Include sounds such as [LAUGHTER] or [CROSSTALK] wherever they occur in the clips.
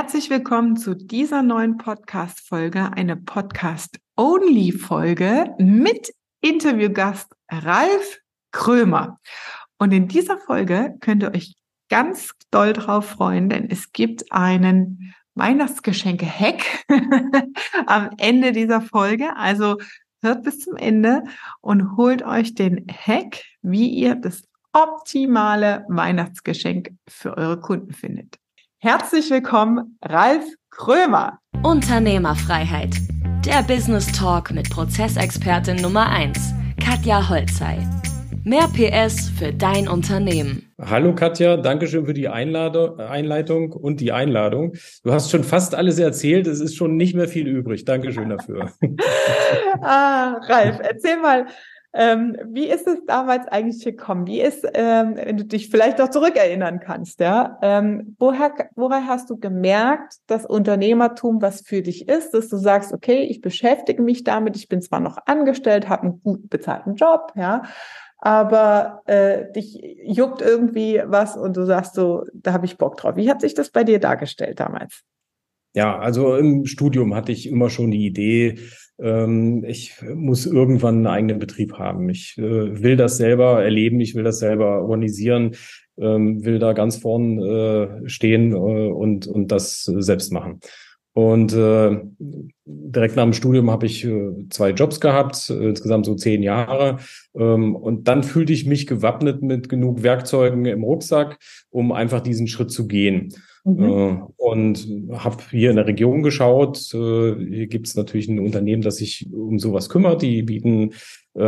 Herzlich willkommen zu dieser neuen Podcast-Folge, eine Podcast-Only-Folge mit Interviewgast Ralf Krömer. Und in dieser Folge könnt ihr euch ganz doll drauf freuen, denn es gibt einen Weihnachtsgeschenke-Hack [LAUGHS] am Ende dieser Folge. Also hört bis zum Ende und holt euch den Hack, wie ihr das optimale Weihnachtsgeschenk für eure Kunden findet. Herzlich willkommen, Ralf Krömer. Unternehmerfreiheit. Der Business Talk mit Prozessexpertin Nummer 1, Katja Holzei. Mehr PS für dein Unternehmen. Hallo Katja, danke schön für die Einleitung und die Einladung. Du hast schon fast alles erzählt, es ist schon nicht mehr viel übrig. Dankeschön dafür. [LAUGHS] ah, Ralf, erzähl mal, ähm, wie ist es damals eigentlich gekommen? Wie ist, ähm, wenn du dich vielleicht noch zurückerinnern kannst, ja, ähm, woher, woher hast du gemerkt, dass Unternehmertum was für dich ist, dass du sagst, okay, ich beschäftige mich damit, ich bin zwar noch angestellt, habe einen gut bezahlten Job, ja, aber äh, dich juckt irgendwie was und du sagst so, da habe ich Bock drauf. Wie hat sich das bei dir dargestellt damals? Ja, also im Studium hatte ich immer schon die Idee, ähm, ich muss irgendwann einen eigenen Betrieb haben. Ich äh, will das selber erleben, ich will das selber organisieren, ähm, will da ganz vorn äh, stehen äh, und, und das selbst machen. Und äh, direkt nach dem Studium habe ich äh, zwei Jobs gehabt, äh, insgesamt so zehn Jahre. Ähm, und dann fühlte ich mich gewappnet mit genug Werkzeugen im Rucksack, um einfach diesen Schritt zu gehen. Mhm. Und habe hier in der Region geschaut. Äh, hier gibt es natürlich ein Unternehmen, das sich um sowas kümmert. Die bieten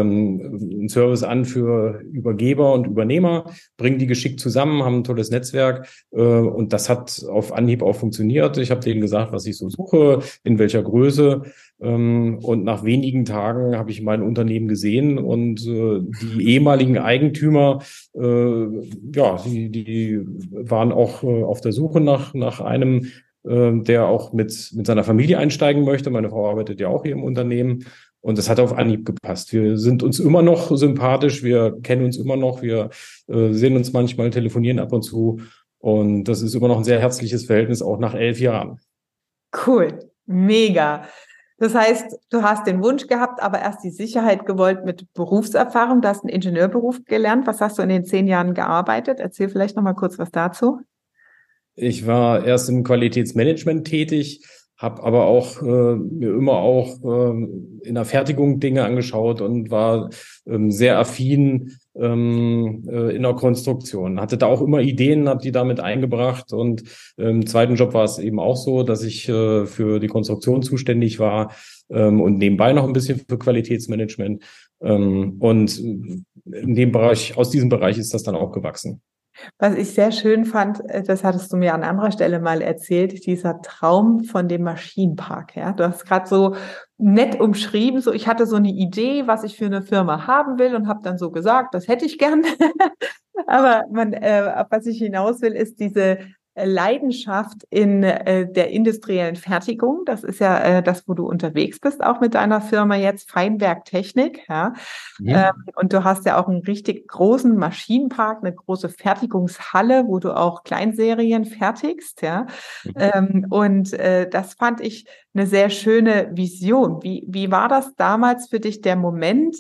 einen Service an für Übergeber und Übernehmer, bringen die geschickt zusammen, haben ein tolles Netzwerk äh, und das hat auf Anhieb auch funktioniert. Ich habe denen gesagt, was ich so suche, in welcher Größe ähm, und nach wenigen Tagen habe ich mein Unternehmen gesehen und äh, die ehemaligen Eigentümer, äh, ja, die, die waren auch auf der Suche nach, nach einem der auch mit, mit seiner Familie einsteigen möchte. Meine Frau arbeitet ja auch hier im Unternehmen. Und das hat auf Anhieb gepasst. Wir sind uns immer noch sympathisch, wir kennen uns immer noch, wir äh, sehen uns manchmal, telefonieren ab und zu. Und das ist immer noch ein sehr herzliches Verhältnis, auch nach elf Jahren. Cool, mega. Das heißt, du hast den Wunsch gehabt, aber erst die Sicherheit gewollt mit Berufserfahrung. Du hast einen Ingenieurberuf gelernt. Was hast du in den zehn Jahren gearbeitet? Erzähl vielleicht noch mal kurz was dazu. Ich war erst im Qualitätsmanagement tätig, habe aber auch äh, mir immer auch äh, in der Fertigung Dinge angeschaut und war ähm, sehr affin ähm, äh, in der Konstruktion. Hatte da auch immer Ideen, habe die damit eingebracht und im zweiten Job war es eben auch so, dass ich äh, für die Konstruktion zuständig war ähm, und nebenbei noch ein bisschen für Qualitätsmanagement. Ähm, und in dem Bereich, aus diesem Bereich ist das dann auch gewachsen. Was ich sehr schön fand, äh, das hattest du mir an anderer Stelle mal erzählt, dieser Traum von dem Maschinenpark. Ja, du hast gerade so nett umschrieben, so ich hatte so eine Idee, was ich für eine Firma haben will und habe dann so gesagt, das hätte ich gern. [LAUGHS] Aber man, äh, was ich hinaus will, ist diese Leidenschaft in äh, der industriellen Fertigung. Das ist ja äh, das, wo du unterwegs bist, auch mit deiner Firma jetzt Feinwerktechnik. Ja? ja. Ähm, und du hast ja auch einen richtig großen Maschinenpark, eine große Fertigungshalle, wo du auch Kleinserien fertigst. Ja? Mhm. Ähm, und äh, das fand ich eine sehr schöne Vision. Wie, wie war das damals für dich der Moment,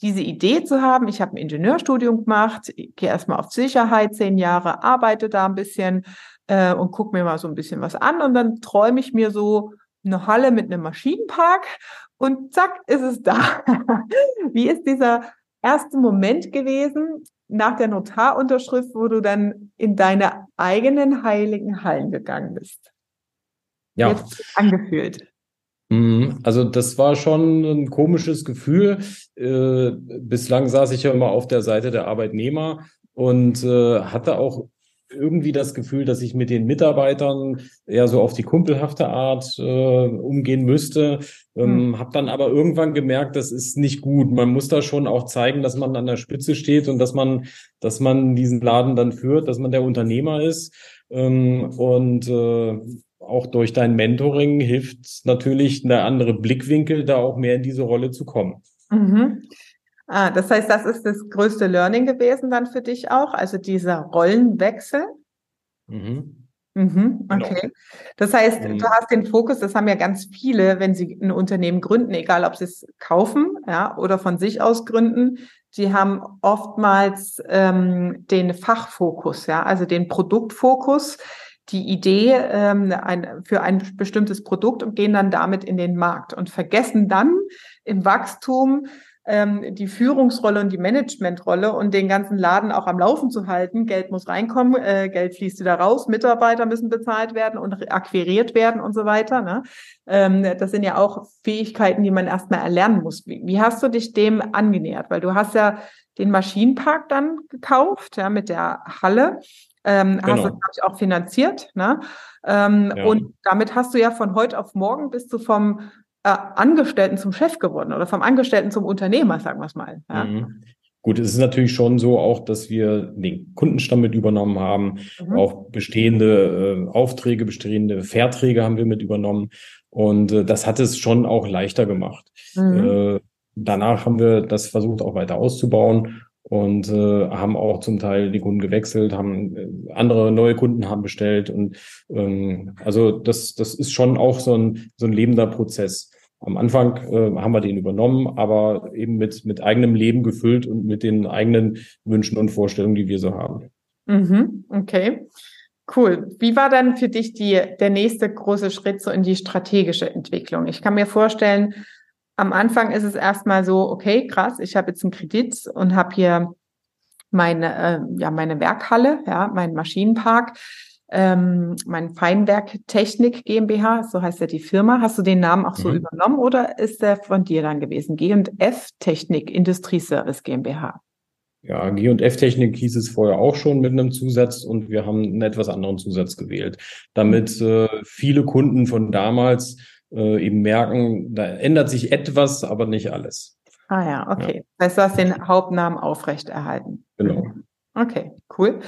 diese Idee zu haben, ich habe ein Ingenieurstudium gemacht, gehe erstmal auf Sicherheit, zehn Jahre, arbeite da ein bisschen äh, und gucke mir mal so ein bisschen was an und dann träume ich mir so eine Halle mit einem Maschinenpark und zack, ist es da. [LAUGHS] Wie ist dieser erste Moment gewesen nach der Notarunterschrift, wo du dann in deine eigenen heiligen Hallen gegangen bist? Ja. Jetzt angefühlt. Also das war schon ein komisches Gefühl. Äh, bislang saß ich ja immer auf der Seite der Arbeitnehmer und äh, hatte auch irgendwie das Gefühl, dass ich mit den Mitarbeitern eher so auf die kumpelhafte Art äh, umgehen müsste. Ähm, hm. Habe dann aber irgendwann gemerkt, das ist nicht gut. Man muss da schon auch zeigen, dass man an der Spitze steht und dass man, dass man diesen Laden dann führt, dass man der Unternehmer ist. Ähm, und äh, auch durch dein Mentoring hilft natürlich eine andere Blickwinkel, da auch mehr in diese Rolle zu kommen. Mhm. Ah, das heißt, das ist das größte Learning gewesen dann für dich auch, also dieser Rollenwechsel. Mhm. Mhm, genau. okay. Genau. Das heißt, du hast den Fokus, das haben ja ganz viele, wenn sie ein Unternehmen gründen, egal ob sie es kaufen ja, oder von sich aus gründen, die haben oftmals ähm, den Fachfokus, ja, also den Produktfokus, die Idee ähm, ein, für ein bestimmtes Produkt und gehen dann damit in den Markt und vergessen dann im Wachstum ähm, die Führungsrolle und die Managementrolle und den ganzen Laden auch am Laufen zu halten. Geld muss reinkommen, äh, Geld fließt wieder raus, Mitarbeiter müssen bezahlt werden und akquiriert werden und so weiter. Ne? Ähm, das sind ja auch Fähigkeiten, die man erstmal erlernen muss. Wie, wie hast du dich dem angenähert? Weil du hast ja den Maschinenpark dann gekauft, ja, mit der Halle. Ähm, genau. Hast du, glaube ich, auch finanziert. Ne? Ähm, ja. Und damit hast du ja von heute auf morgen bist du vom äh, Angestellten zum Chef geworden oder vom Angestellten zum Unternehmer, sagen wir es mal. Ja? Mhm. Gut, es ist natürlich schon so auch, dass wir den Kundenstamm mit übernommen haben, mhm. auch bestehende äh, Aufträge, bestehende Verträge haben wir mit übernommen. Und äh, das hat es schon auch leichter gemacht. Mhm. Äh, danach haben wir das versucht auch weiter auszubauen und äh, haben auch zum Teil die Kunden gewechselt, haben äh, andere neue Kunden haben bestellt und ähm, also das das ist schon auch so ein so ein lebender Prozess. Am Anfang äh, haben wir den übernommen, aber eben mit mit eigenem Leben gefüllt und mit den eigenen Wünschen und Vorstellungen, die wir so haben. Mhm, okay. Cool. Wie war dann für dich die, der nächste große Schritt so in die strategische Entwicklung? Ich kann mir vorstellen, am Anfang ist es erstmal so, okay, krass, ich habe jetzt einen Kredit und habe hier meine, äh, ja, meine Werkhalle, ja, meinen Maschinenpark, ähm, mein Feinwerk Technik GmbH, so heißt ja die Firma. Hast du den Namen auch so mhm. übernommen oder ist der von dir dann gewesen? G&F Technik Industrieservice GmbH. Ja, G&F Technik hieß es vorher auch schon mit einem Zusatz und wir haben einen etwas anderen Zusatz gewählt, damit äh, viele Kunden von damals äh, eben merken, da ändert sich etwas, aber nicht alles. Ah ja, okay. Ja. Das heißt, du hast den Hauptnamen aufrechterhalten. Genau. Okay, cool.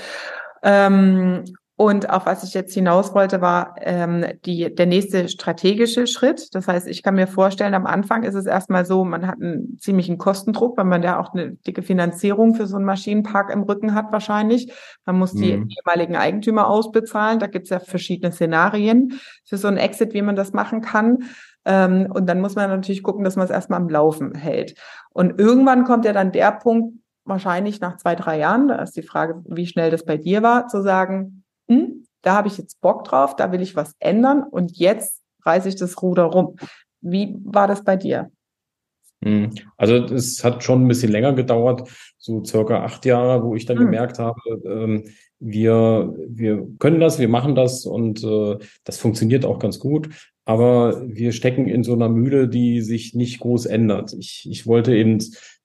Ähm, und auf was ich jetzt hinaus wollte, war ähm, die, der nächste strategische Schritt. Das heißt, ich kann mir vorstellen, am Anfang ist es erstmal so, man hat einen ziemlichen Kostendruck, weil man ja auch eine dicke Finanzierung für so einen Maschinenpark im Rücken hat wahrscheinlich. Man muss die mhm. ehemaligen Eigentümer ausbezahlen. Da gibt es ja verschiedene Szenarien für so einen Exit, wie man das machen kann. Ähm, und dann muss man natürlich gucken, dass man es erstmal am Laufen hält. Und irgendwann kommt ja dann der Punkt, wahrscheinlich nach zwei, drei Jahren, da ist die Frage, wie schnell das bei dir war, zu sagen, hm, da habe ich jetzt Bock drauf, da will ich was ändern und jetzt reiße ich das Ruder rum. Wie war das bei dir? Hm, also es hat schon ein bisschen länger gedauert, so circa acht Jahre, wo ich dann hm. gemerkt habe, ähm, wir, wir können das, wir machen das und äh, das funktioniert auch ganz gut. Aber wir stecken in so einer Mühle, die sich nicht groß ändert. Ich, ich wollte eben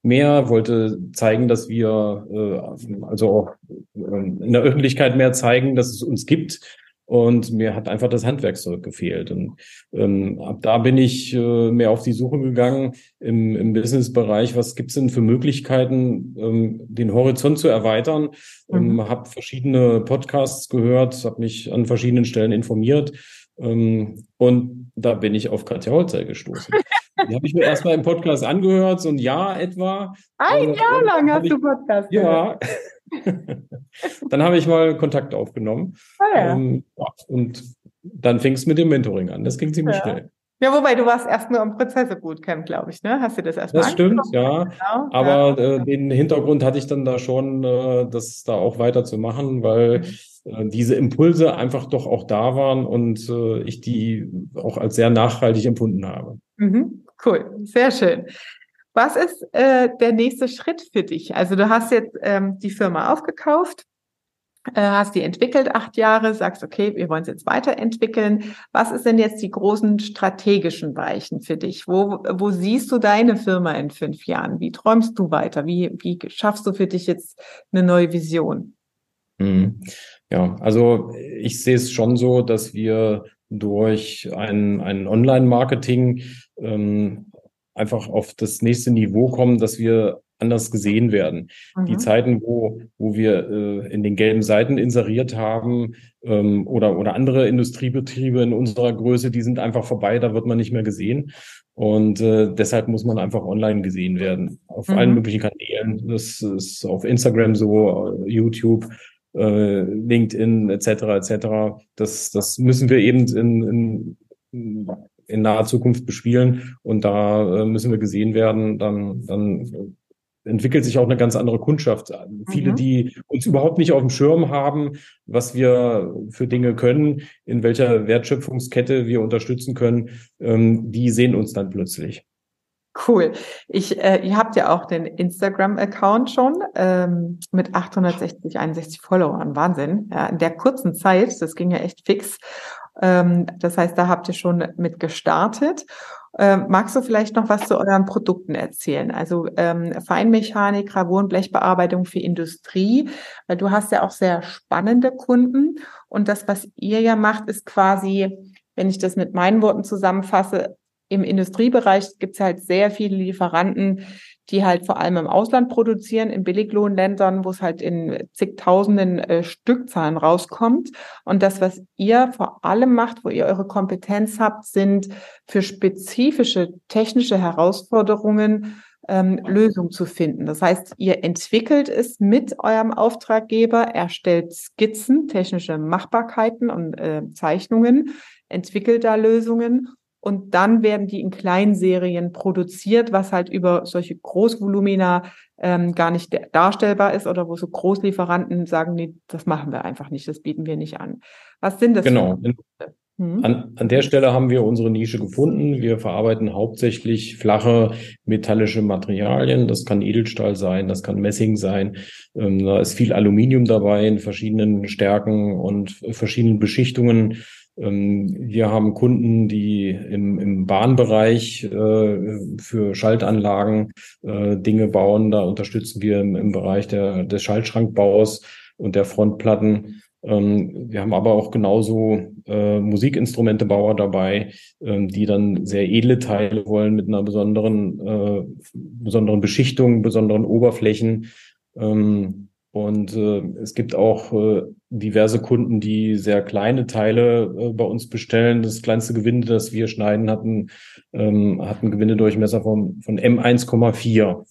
mehr, wollte zeigen, dass wir äh, also auch äh, in der Öffentlichkeit mehr zeigen, dass es uns gibt. Und mir hat einfach das Handwerkszeug gefehlt. Und ähm, ab da bin ich äh, mehr auf die Suche gegangen im, im Business-Bereich. Was gibt's denn für Möglichkeiten, ähm, den Horizont zu erweitern? Ähm, mhm. Ähm, habe verschiedene Podcasts gehört, habe mich an verschiedenen Stellen informiert. Ähm, und da bin ich auf Katja Holzer gestoßen. [LAUGHS] Die habe ich mir erstmal im Podcast angehört, so ein Jahr etwa. Ein äh, Jahr lang hast ich, du Podcast gehört. Ja. [LAUGHS] dann habe ich mal Kontakt aufgenommen. Ah, ja. Ähm, und dann fing es mit dem Mentoring an. Das ging ziemlich ja. schnell. Ja, wobei du warst erst nur im Prozesse Bootcamp, glaube ich, ne? Hast du das erstmal Das stimmt, ja. Genau. Aber ja. Äh, den Hintergrund hatte ich dann da schon, äh, das da auch weiterzumachen, weil mhm. äh, diese Impulse einfach doch auch da waren und äh, ich die auch als sehr nachhaltig empfunden habe. Mhm. Cool, sehr schön. Was ist äh, der nächste Schritt für dich? Also du hast jetzt ähm, die Firma aufgekauft, äh, hast die entwickelt acht Jahre, sagst, okay, wir wollen es jetzt weiterentwickeln. Was ist denn jetzt die großen strategischen Weichen für dich? Wo, wo siehst du deine Firma in fünf Jahren? Wie träumst du weiter? Wie, wie schaffst du für dich jetzt eine neue Vision? Mhm. Ja, also ich sehe es schon so, dass wir durch ein, ein Online-Marketing ähm, einfach auf das nächste Niveau kommen, dass wir anders gesehen werden. Mhm. Die Zeiten, wo, wo wir äh, in den gelben Seiten inseriert haben ähm, oder, oder andere Industriebetriebe in unserer Größe, die sind einfach vorbei, da wird man nicht mehr gesehen. Und äh, deshalb muss man einfach online gesehen werden. Auf mhm. allen möglichen Kanälen. Das ist auf Instagram so, YouTube. Äh, LinkedIn etc. etc. Das, das müssen wir eben in, in, in naher Zukunft bespielen und da äh, müssen wir gesehen werden. Dann, dann entwickelt sich auch eine ganz andere Kundschaft. Mhm. Viele, die uns überhaupt nicht auf dem Schirm haben, was wir für Dinge können, in welcher Wertschöpfungskette wir unterstützen können, ähm, die sehen uns dann plötzlich. Cool. Ich, äh, ihr habt ja auch den Instagram-Account schon ähm, mit 860, 61 Followern. Wahnsinn. Ja, in der kurzen Zeit, das ging ja echt fix. Ähm, das heißt, da habt ihr schon mit gestartet. Ähm, magst du vielleicht noch was zu euren Produkten erzählen? Also ähm, Feinmechanik, Gravur Blechbearbeitung für Industrie, weil du hast ja auch sehr spannende Kunden und das, was ihr ja macht, ist quasi, wenn ich das mit meinen Worten zusammenfasse, im Industriebereich gibt es halt sehr viele Lieferanten, die halt vor allem im Ausland produzieren, in Billiglohnländern, wo es halt in zigtausenden äh, Stückzahlen rauskommt. Und das, was ihr vor allem macht, wo ihr eure Kompetenz habt, sind für spezifische technische Herausforderungen ähm, Lösungen zu finden. Das heißt, ihr entwickelt es mit eurem Auftraggeber, erstellt Skizzen, technische Machbarkeiten und äh, Zeichnungen, entwickelt da Lösungen und dann werden die in Kleinserien produziert, was halt über solche Großvolumina ähm, gar nicht darstellbar ist oder wo so Großlieferanten sagen, nee, das machen wir einfach nicht, das bieten wir nicht an. Was sind das? Genau. Hm? An, an der Stelle haben wir unsere Nische gefunden. Wir verarbeiten hauptsächlich flache metallische Materialien. Das kann Edelstahl sein, das kann Messing sein. Ähm, da ist viel Aluminium dabei in verschiedenen Stärken und verschiedenen Beschichtungen. Ähm, wir haben Kunden, die im, im Bahnbereich äh, für Schaltanlagen äh, Dinge bauen. Da unterstützen wir im, im Bereich der, des Schaltschrankbaus und der Frontplatten. Ähm, wir haben aber auch genauso äh, Musikinstrumentebauer dabei, ähm, die dann sehr edle Teile wollen mit einer besonderen, äh, besonderen Beschichtung, besonderen Oberflächen. Ähm, und äh, es gibt auch äh, diverse Kunden, die sehr kleine Teile äh, bei uns bestellen. Das kleinste Gewinde, das wir schneiden hatten, ähm, hat einen Gewindedurchmesser von, von M1,4.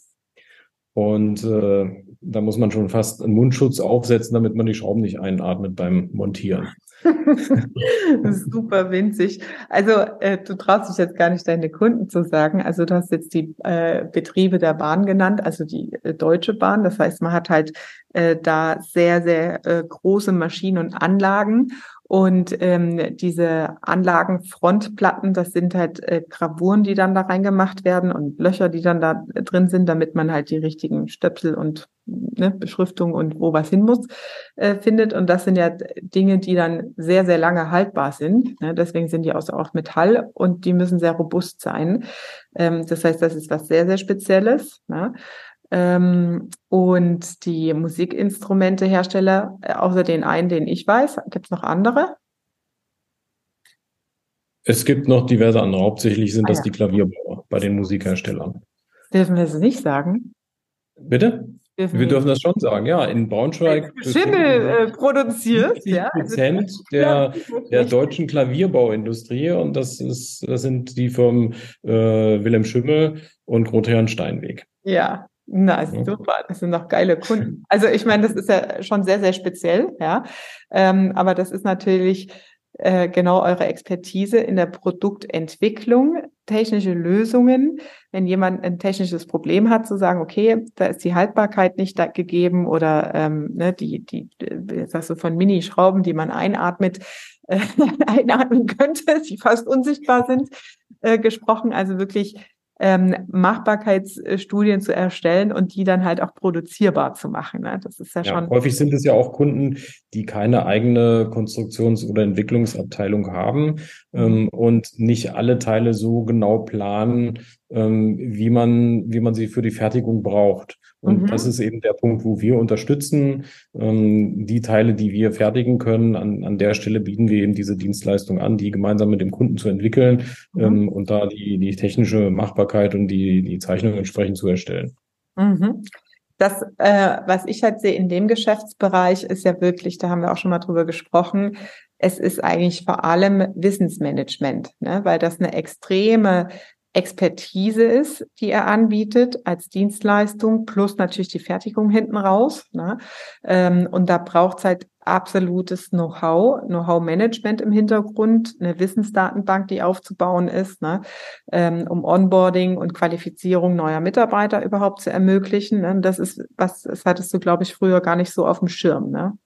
Und äh, da muss man schon fast einen Mundschutz aufsetzen, damit man die Schrauben nicht einatmet beim Montieren. [LAUGHS] Super winzig. Also äh, du traust dich jetzt gar nicht deine Kunden zu sagen. Also du hast jetzt die äh, Betriebe der Bahn genannt, also die äh, Deutsche Bahn. Das heißt, man hat halt äh, da sehr, sehr äh, große Maschinen und Anlagen und ähm, diese Anlagenfrontplatten, das sind halt äh, Gravuren, die dann da reingemacht werden und Löcher, die dann da drin sind, damit man halt die richtigen Stöpsel und ne, Beschriftung und wo was hin muss, äh, findet. Und das sind ja Dinge, die dann sehr, sehr lange haltbar sind. Ne? Deswegen sind die auch Metall und die müssen sehr robust sein. Ähm, das heißt, das ist was sehr, sehr Spezielles. Ne? Ähm, und die Musikinstrumentehersteller, äh, außer den einen, den ich weiß, gibt es noch andere? Es gibt noch diverse andere. Hauptsächlich sind ah, das ja. die Klavierbauer bei den Musikherstellern. Dürfen wir es nicht sagen? Bitte? Dürfen wir dürfen das schon sagen, ja. In Braunschweig Schimmel äh, produziert, ja. Prozent der, der deutschen Klavierbauindustrie und das ist, das sind die Firmen äh, Wilhelm Schimmel und Grotherrn Steinweg. Ja, na, ist super. Das sind doch geile Kunden. Also ich meine, das ist ja schon sehr, sehr speziell, ja. Ähm, aber das ist natürlich äh, genau eure Expertise in der Produktentwicklung, technische Lösungen. Wenn jemand ein technisches Problem hat, zu sagen, okay, da ist die Haltbarkeit nicht gegeben oder ähm, ne, die, die, sagst du von Minischrauben, die man einatmet, äh, [LAUGHS] einatmen könnte, die fast unsichtbar sind, äh, gesprochen. Also wirklich ähm, Machbarkeitsstudien zu erstellen und die dann halt auch produzierbar zu machen. Ne? Das ist ja, ja schon. Häufig sind es ja auch Kunden, die keine eigene Konstruktions- oder Entwicklungsabteilung haben. Ähm, und nicht alle Teile so genau planen, ähm, wie man, wie man sie für die Fertigung braucht. Und mhm. das ist eben der Punkt, wo wir unterstützen. Ähm, die Teile, die wir fertigen können, an, an der Stelle bieten wir eben diese Dienstleistung an, die gemeinsam mit dem Kunden zu entwickeln mhm. ähm, und da die, die technische Machbarkeit und die, die Zeichnung entsprechend zu erstellen. Mhm. Das, äh, was ich halt sehe in dem Geschäftsbereich, ist ja wirklich, da haben wir auch schon mal drüber gesprochen, es ist eigentlich vor allem Wissensmanagement, ne? weil das eine extreme Expertise ist, die er anbietet als Dienstleistung, plus natürlich die Fertigung hinten raus. Ne? Ähm, und da braucht es halt absolutes Know-how, Know-how-Management im Hintergrund, eine Wissensdatenbank, die aufzubauen ist, ne? ähm, um Onboarding und Qualifizierung neuer Mitarbeiter überhaupt zu ermöglichen. Ne? Das ist was, das hattest du, glaube ich, früher gar nicht so auf dem Schirm. Ne?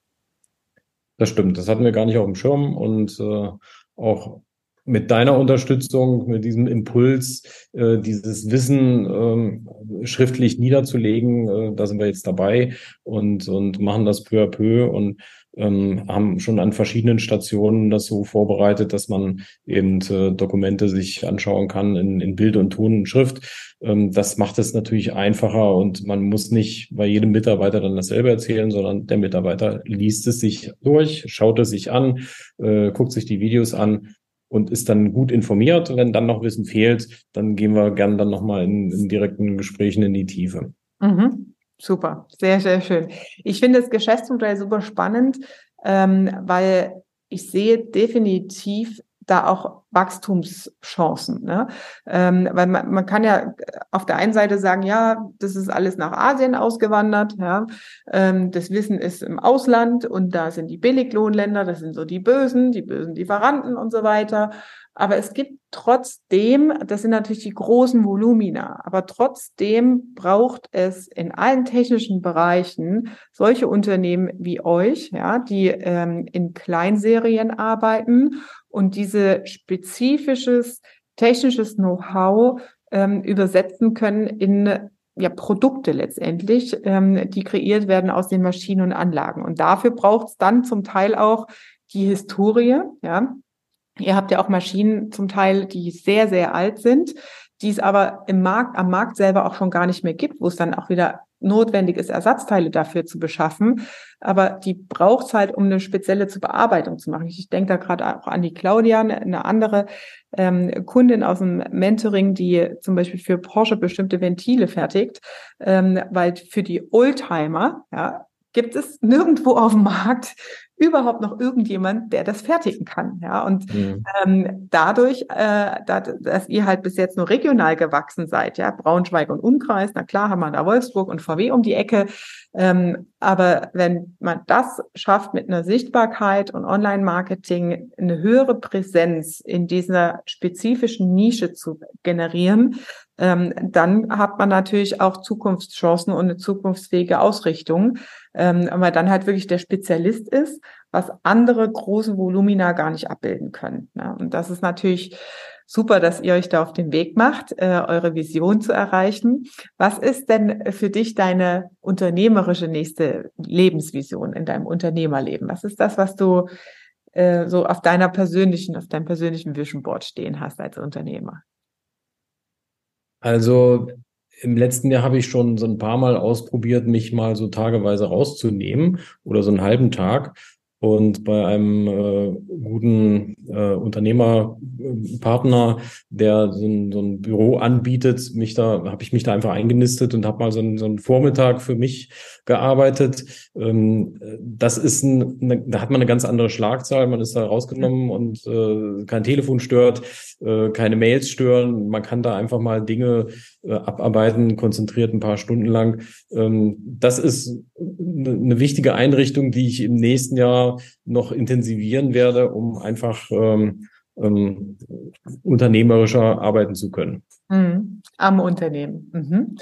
Das stimmt, das hatten wir gar nicht auf dem Schirm und äh, auch mit deiner Unterstützung, mit diesem Impuls, äh, dieses Wissen ähm, schriftlich niederzulegen, äh, da sind wir jetzt dabei und, und machen das peu à peu und ähm, haben schon an verschiedenen Stationen das so vorbereitet, dass man eben äh, Dokumente sich anschauen kann in, in Bild und Ton und Schrift. Ähm, das macht es natürlich einfacher und man muss nicht bei jedem Mitarbeiter dann dasselbe erzählen, sondern der Mitarbeiter liest es sich durch, schaut es sich an, äh, guckt sich die Videos an und ist dann gut informiert. Wenn dann noch Wissen fehlt, dann gehen wir gern dann nochmal in, in direkten Gesprächen in die Tiefe. Mhm. Super, sehr, sehr schön. Ich finde das Geschäftsmodell super spannend, ähm, weil ich sehe definitiv da auch Wachstumschancen. Ne? Ähm, weil man, man kann ja auf der einen Seite sagen, ja, das ist alles nach Asien ausgewandert, ja, ähm, das Wissen ist im Ausland und da sind die Billiglohnländer, das sind so die Bösen, die bösen Lieferanten und so weiter. Aber es gibt trotzdem, das sind natürlich die großen Volumina, aber trotzdem braucht es in allen technischen Bereichen solche Unternehmen wie euch, ja, die ähm, in Kleinserien arbeiten und diese spezifisches technisches Know-how ähm, übersetzen können in ja, Produkte letztendlich, ähm, die kreiert werden aus den Maschinen und Anlagen. Und dafür braucht es dann zum Teil auch die Historie, ja, Ihr habt ja auch Maschinen zum Teil, die sehr, sehr alt sind, die es aber im Markt, am Markt selber auch schon gar nicht mehr gibt, wo es dann auch wieder notwendig ist, Ersatzteile dafür zu beschaffen. Aber die braucht es halt, um eine spezielle zur Bearbeitung zu machen. Ich denke da gerade auch an die Claudia, eine andere ähm, Kundin aus dem Mentoring, die zum Beispiel für Porsche bestimmte Ventile fertigt, ähm, weil für die Oldtimer, ja, gibt es nirgendwo auf dem Markt überhaupt noch irgendjemand, der das fertigen kann. Ja, und mhm. ähm, dadurch, äh, da, dass ihr halt bis jetzt nur regional gewachsen seid, ja, Braunschweig und Umkreis, na klar haben wir da Wolfsburg und VW um die Ecke, ähm, aber wenn man das schafft mit einer Sichtbarkeit und Online-Marketing eine höhere Präsenz in dieser spezifischen Nische zu generieren, ähm, dann hat man natürlich auch Zukunftschancen und eine zukunftsfähige Ausrichtung, ähm, weil dann halt wirklich der Spezialist ist, was andere große Volumina gar nicht abbilden können. Ne? Und das ist natürlich super, dass ihr euch da auf den Weg macht, äh, eure Vision zu erreichen. Was ist denn für dich deine unternehmerische nächste Lebensvision in deinem Unternehmerleben? Was ist das, was du äh, so auf deiner persönlichen, auf deinem persönlichen Vision Board stehen hast als Unternehmer? Also im letzten Jahr habe ich schon so ein paar Mal ausprobiert, mich mal so tageweise rauszunehmen oder so einen halben Tag und bei einem äh, guten äh, Unternehmerpartner, der so ein, so ein Büro anbietet, mich da habe ich mich da einfach eingenistet und habe mal so, ein, so einen Vormittag für mich gearbeitet. Ähm, das ist ein, eine, da hat man eine ganz andere Schlagzahl. Man ist da rausgenommen und äh, kein Telefon stört, äh, keine Mails stören. Man kann da einfach mal Dinge äh, abarbeiten, konzentriert ein paar Stunden lang. Ähm, das ist eine wichtige Einrichtung, die ich im nächsten Jahr noch intensivieren werde, um einfach ähm, ähm, unternehmerischer arbeiten zu können. Mhm. Am Unternehmen. Mhm.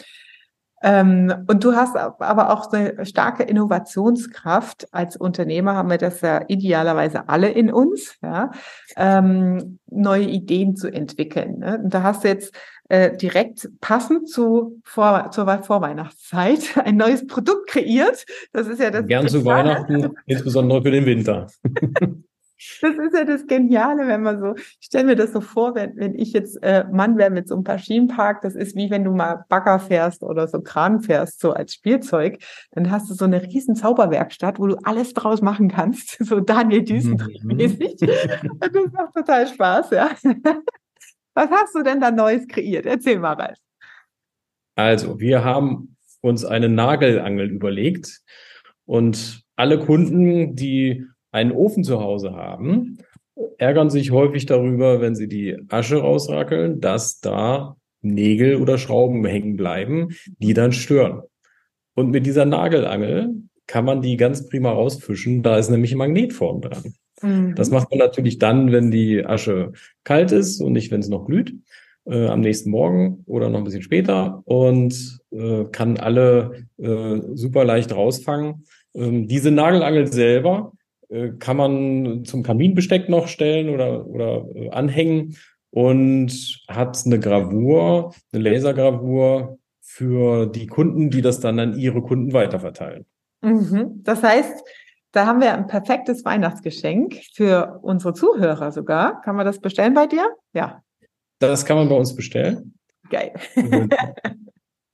Ähm, und du hast aber auch eine starke Innovationskraft. Als Unternehmer haben wir das ja idealerweise alle in uns, ja, ähm, neue Ideen zu entwickeln. Ne? Und da hast du jetzt äh, direkt passend zu vor, zur Vorweihnachtszeit [LAUGHS] ein neues Produkt kreiert. Das ist ja das. Gern zu Weihnachten, insbesondere für den Winter. [LAUGHS] Das ist ja das Geniale, wenn man so, ich stelle mir das so vor, wenn, wenn ich jetzt äh, Mann wäre mit so einem Maschinenpark, das ist wie wenn du mal Bagger fährst oder so Kran fährst, so als Spielzeug, dann hast du so eine riesen Zauberwerkstatt, wo du alles draus machen kannst, [LAUGHS] so Daniel Düsentrieb-mäßig. Mhm. das macht total Spaß, ja. Was hast du denn da Neues kreiert? Erzähl mal, Ralf. Also, wir haben uns eine Nagelangel überlegt und alle Kunden, die einen Ofen zu Hause haben ärgern sich häufig darüber, wenn sie die Asche rausrackeln, dass da Nägel oder Schrauben hängen bleiben, die dann stören. Und mit dieser Nagelangel kann man die ganz prima rausfischen. Da ist nämlich ein Magnet vorn dran. Mhm. Das macht man natürlich dann, wenn die Asche kalt ist und nicht, wenn es noch glüht. Äh, am nächsten Morgen oder noch ein bisschen später und äh, kann alle äh, super leicht rausfangen. Ähm, diese Nagelangel selber äh, kann man zum Kaminbesteck noch stellen oder, oder äh, anhängen und hat eine Gravur, eine Lasergravur für die Kunden, die das dann an ihre Kunden weiterverteilen. Mhm. Das heißt, da haben wir ein perfektes Weihnachtsgeschenk für unsere Zuhörer sogar. Kann man das bestellen bei dir? Ja. Das kann man bei uns bestellen. Geil. [LAUGHS]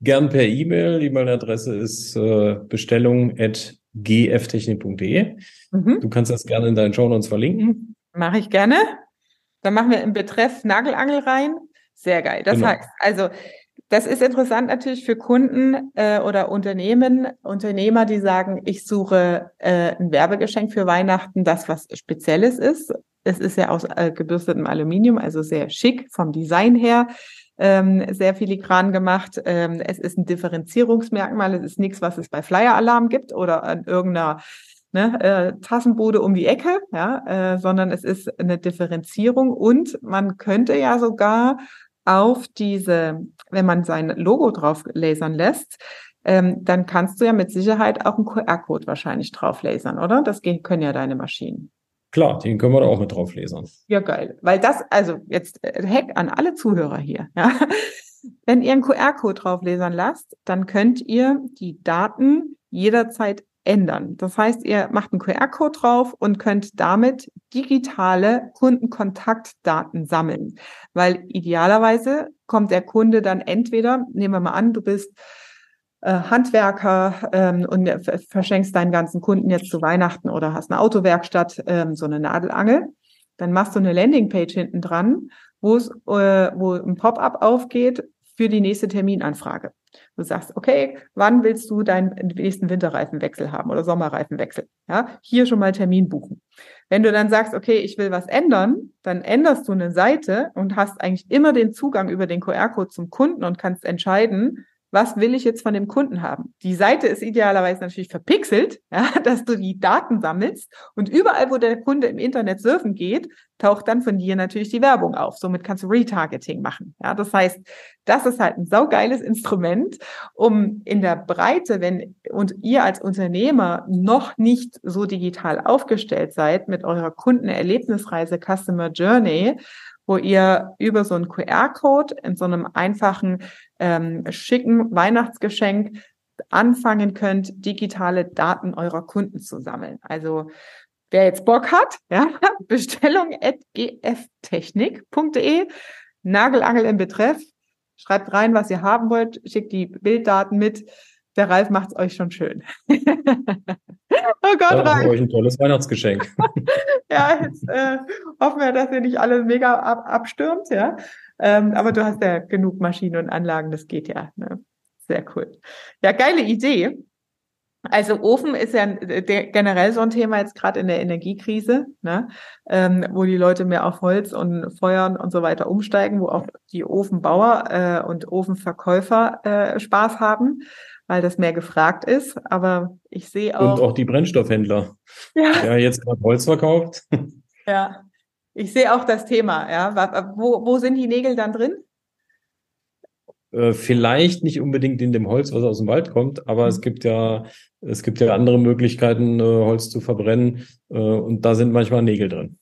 Gern per E-Mail. Die E-Mail-Adresse ist äh, bestellung.gftechnik.de. Mhm. Du kannst das gerne in deinen Show Notes verlinken. Mache ich gerne. Dann machen wir im Betreff Nagelangel rein. Sehr geil. Das genau. heißt, also das ist interessant natürlich für Kunden äh, oder Unternehmen, Unternehmer, die sagen, ich suche äh, ein Werbegeschenk für Weihnachten, das was Spezielles ist. Es ist ja aus äh, gebürstetem Aluminium, also sehr schick vom Design her, ähm, sehr filigran gemacht. Ähm, es ist ein Differenzierungsmerkmal. Es ist nichts, was es bei Flyer Alarm gibt oder an irgendeiner ne, äh, Tassenbude um die Ecke, ja, äh, sondern es ist eine Differenzierung und man könnte ja sogar auf diese, wenn man sein Logo drauf lasern lässt, ähm, dann kannst du ja mit Sicherheit auch einen QR-Code wahrscheinlich drauf lasern, oder? Das können ja deine Maschinen. Klar, den können wir da auch mit drauf lasern. Ja, geil. Weil das, also jetzt äh, Hack an alle Zuhörer hier, [LAUGHS] ja. Wenn ihr einen QR-Code drauf lasern lasst, dann könnt ihr die Daten jederzeit ändern. Das heißt, ihr macht einen QR-Code drauf und könnt damit digitale Kundenkontaktdaten sammeln. Weil idealerweise kommt der Kunde dann entweder, nehmen wir mal an, du bist äh, Handwerker ähm, und verschenkst deinen ganzen Kunden jetzt zu Weihnachten oder hast eine Autowerkstatt, ähm, so eine Nadelangel. Dann machst du eine Landingpage hinten dran, wo es, äh, wo ein Pop-up aufgeht für die nächste Terminanfrage. Du sagst, okay, wann willst du deinen nächsten Winterreifenwechsel haben oder Sommerreifenwechsel? Ja, hier schon mal Termin buchen. Wenn du dann sagst, okay, ich will was ändern, dann änderst du eine Seite und hast eigentlich immer den Zugang über den QR-Code zum Kunden und kannst entscheiden, was will ich jetzt von dem Kunden haben? Die Seite ist idealerweise natürlich verpixelt, [LAUGHS] ja, dass du die Daten sammelst und überall, wo der Kunde im Internet surfen geht, taucht dann von dir natürlich die Werbung auf. Somit kannst du Retargeting machen. Ja, das heißt, das ist halt ein saugeiles Instrument, um in der Breite, wenn und ihr als Unternehmer noch nicht so digital aufgestellt seid mit eurer Kundenerlebnisreise Customer Journey, wo ihr über so einen QR-Code in so einem einfachen, ähm, schicken Weihnachtsgeschenk anfangen könnt, digitale Daten eurer Kunden zu sammeln. Also wer jetzt Bock hat, [LAUGHS] ja, Bestellung at gftechnik.de, Nagelangel im Betreff, schreibt rein, was ihr haben wollt, schickt die Bilddaten mit. Der Ralf macht es euch schon schön. [LAUGHS] Oh Gott, das ist euch ein tolles Weihnachtsgeschenk. [LAUGHS] ja, jetzt äh, hoffen wir, dass ihr nicht alles mega ab, abstürmt, ja. Ähm, aber du hast ja genug Maschinen und Anlagen, das geht ja. Ne? Sehr cool. Ja, geile Idee. Also Ofen ist ja der, generell so ein Thema jetzt gerade in der Energiekrise, ne? ähm, wo die Leute mehr auf Holz und Feuern und so weiter umsteigen, wo auch die Ofenbauer äh, und Ofenverkäufer äh, Spaß haben weil das mehr gefragt ist. Aber ich sehe auch. Und auch die Brennstoffhändler. [LAUGHS] Ja. Der jetzt gerade Holz verkauft. [LAUGHS] Ja. Ich sehe auch das Thema, ja. Wo, wo sind die Nägel dann drin? Äh, vielleicht nicht unbedingt in dem Holz, was aus dem Wald kommt, aber mhm. es gibt ja, es gibt ja andere Möglichkeiten, äh, Holz zu verbrennen, äh, und da sind manchmal Nägel drin.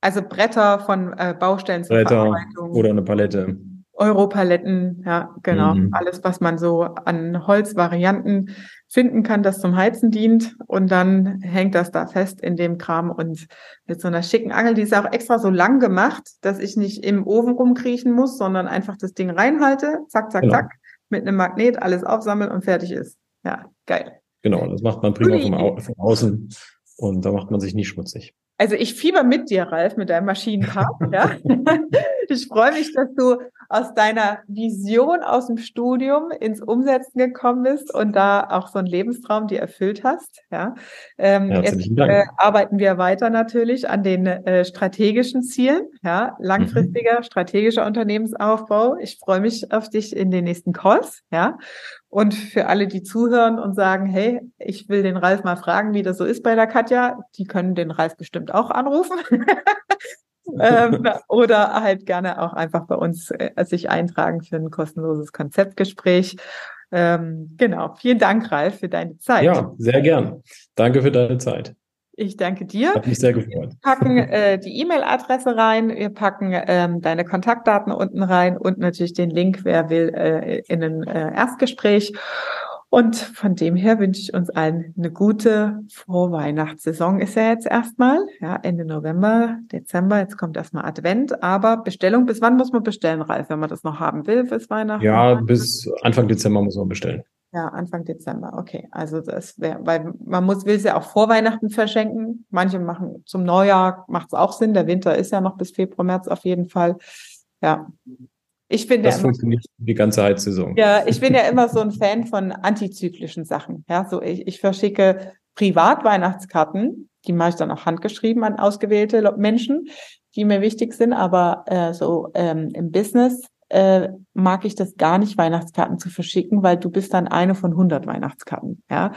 Also Bretter von Baustellen zur Bretter oder eine Palette. Europaletten, ja, genau. Mhm. Alles, was man so an Holzvarianten finden kann, das zum Heizen dient. Und dann hängt das da fest in dem Kram und mit so einer schicken Angel, die ist auch extra so lang gemacht, dass ich nicht im Ofen rumkriechen muss, sondern einfach das Ding reinhalte, zack, zack, genau. zack, mit einem Magnet alles aufsammeln und fertig ist. Ja, geil. Genau, das macht man prima vom, Au von außen und da macht man sich nie schmutzig. Also ich fieber mit dir, Ralf, mit deinem Maschinenpark. ja. [LAUGHS] [LAUGHS] Ich freue mich, dass du aus deiner Vision aus dem Studium ins Umsetzen gekommen bist und da auch so einen Lebenstraum dir erfüllt hast. Ja, ähm, jetzt äh, arbeiten wir weiter natürlich an den äh, strategischen Zielen. Ja, langfristiger mhm. strategischer Unternehmensaufbau. Ich freue mich auf dich in den nächsten Calls. Ja, und für alle, die zuhören und sagen, hey, ich will den Ralf mal fragen, wie das so ist bei der Katja, die können den Ralf bestimmt auch anrufen. [LAUGHS] ähm, oder halt gerne auch einfach bei uns äh, sich eintragen für ein kostenloses Konzeptgespräch. Ähm, genau. Vielen Dank, Ralf, für deine Zeit. Ja, sehr gern. Danke für deine Zeit. Ich danke dir. Hat mich sehr gefreut. Wir packen äh, die E-Mail-Adresse rein, wir packen ähm, deine Kontaktdaten unten rein und natürlich den Link, wer will, äh, in ein äh, Erstgespräch. Und von dem her wünsche ich uns allen eine gute Vorweihnachtssaison ist ja jetzt erstmal, ja, Ende November, Dezember, jetzt kommt erstmal Advent, aber Bestellung, bis wann muss man bestellen, Ralf, wenn man das noch haben will bis Weihnachten? Ja, bis Anfang Dezember muss man bestellen. Ja, Anfang Dezember, okay. Also das wäre, weil man muss, will es ja auch vor Weihnachten verschenken. Manche machen zum Neujahr, macht es auch Sinn. Der Winter ist ja noch bis Februar, März auf jeden Fall. Ja, ich bin das ja funktioniert immer, die ganze Heizsaison. Ja, ich bin ja immer so ein Fan von antizyklischen Sachen. Ja, so ich, ich verschicke Privat-Weihnachtskarten, die mache ich dann auch handgeschrieben an ausgewählte Menschen, die mir wichtig sind, aber äh, so ähm, im Business äh, mag ich das gar nicht, Weihnachtskarten zu verschicken, weil du bist dann eine von 100 Weihnachtskarten. Ja,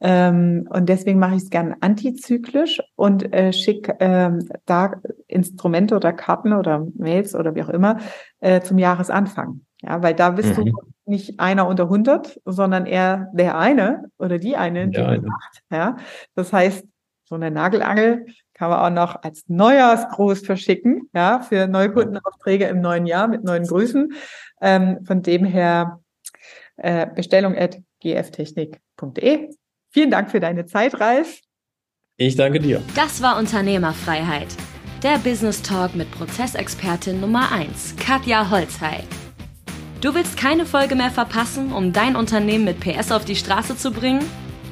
ähm, und deswegen mache ich es gern antizyklisch und äh, schick ähm, da Instrumente oder Karten oder Mails oder wie auch immer äh, zum Jahresanfang. Ja, weil da bist mhm. du nicht einer unter 100, sondern eher der eine oder die eine, die eine. macht. Ja, das heißt, so eine Nagelangel kann man auch noch als Neujahrsgruß verschicken, ja, für Neukundenaufträge im neuen Jahr mit neuen Grüßen. Ähm, von dem her äh, Bestellung at gftechnik.de. Vielen Dank für deine Zeit, Ralf. Ich danke dir. Das war Unternehmerfreiheit. Der Business Talk mit Prozessexpertin Nummer 1, Katja Holzhey. Du willst keine Folge mehr verpassen, um dein Unternehmen mit PS auf die Straße zu bringen?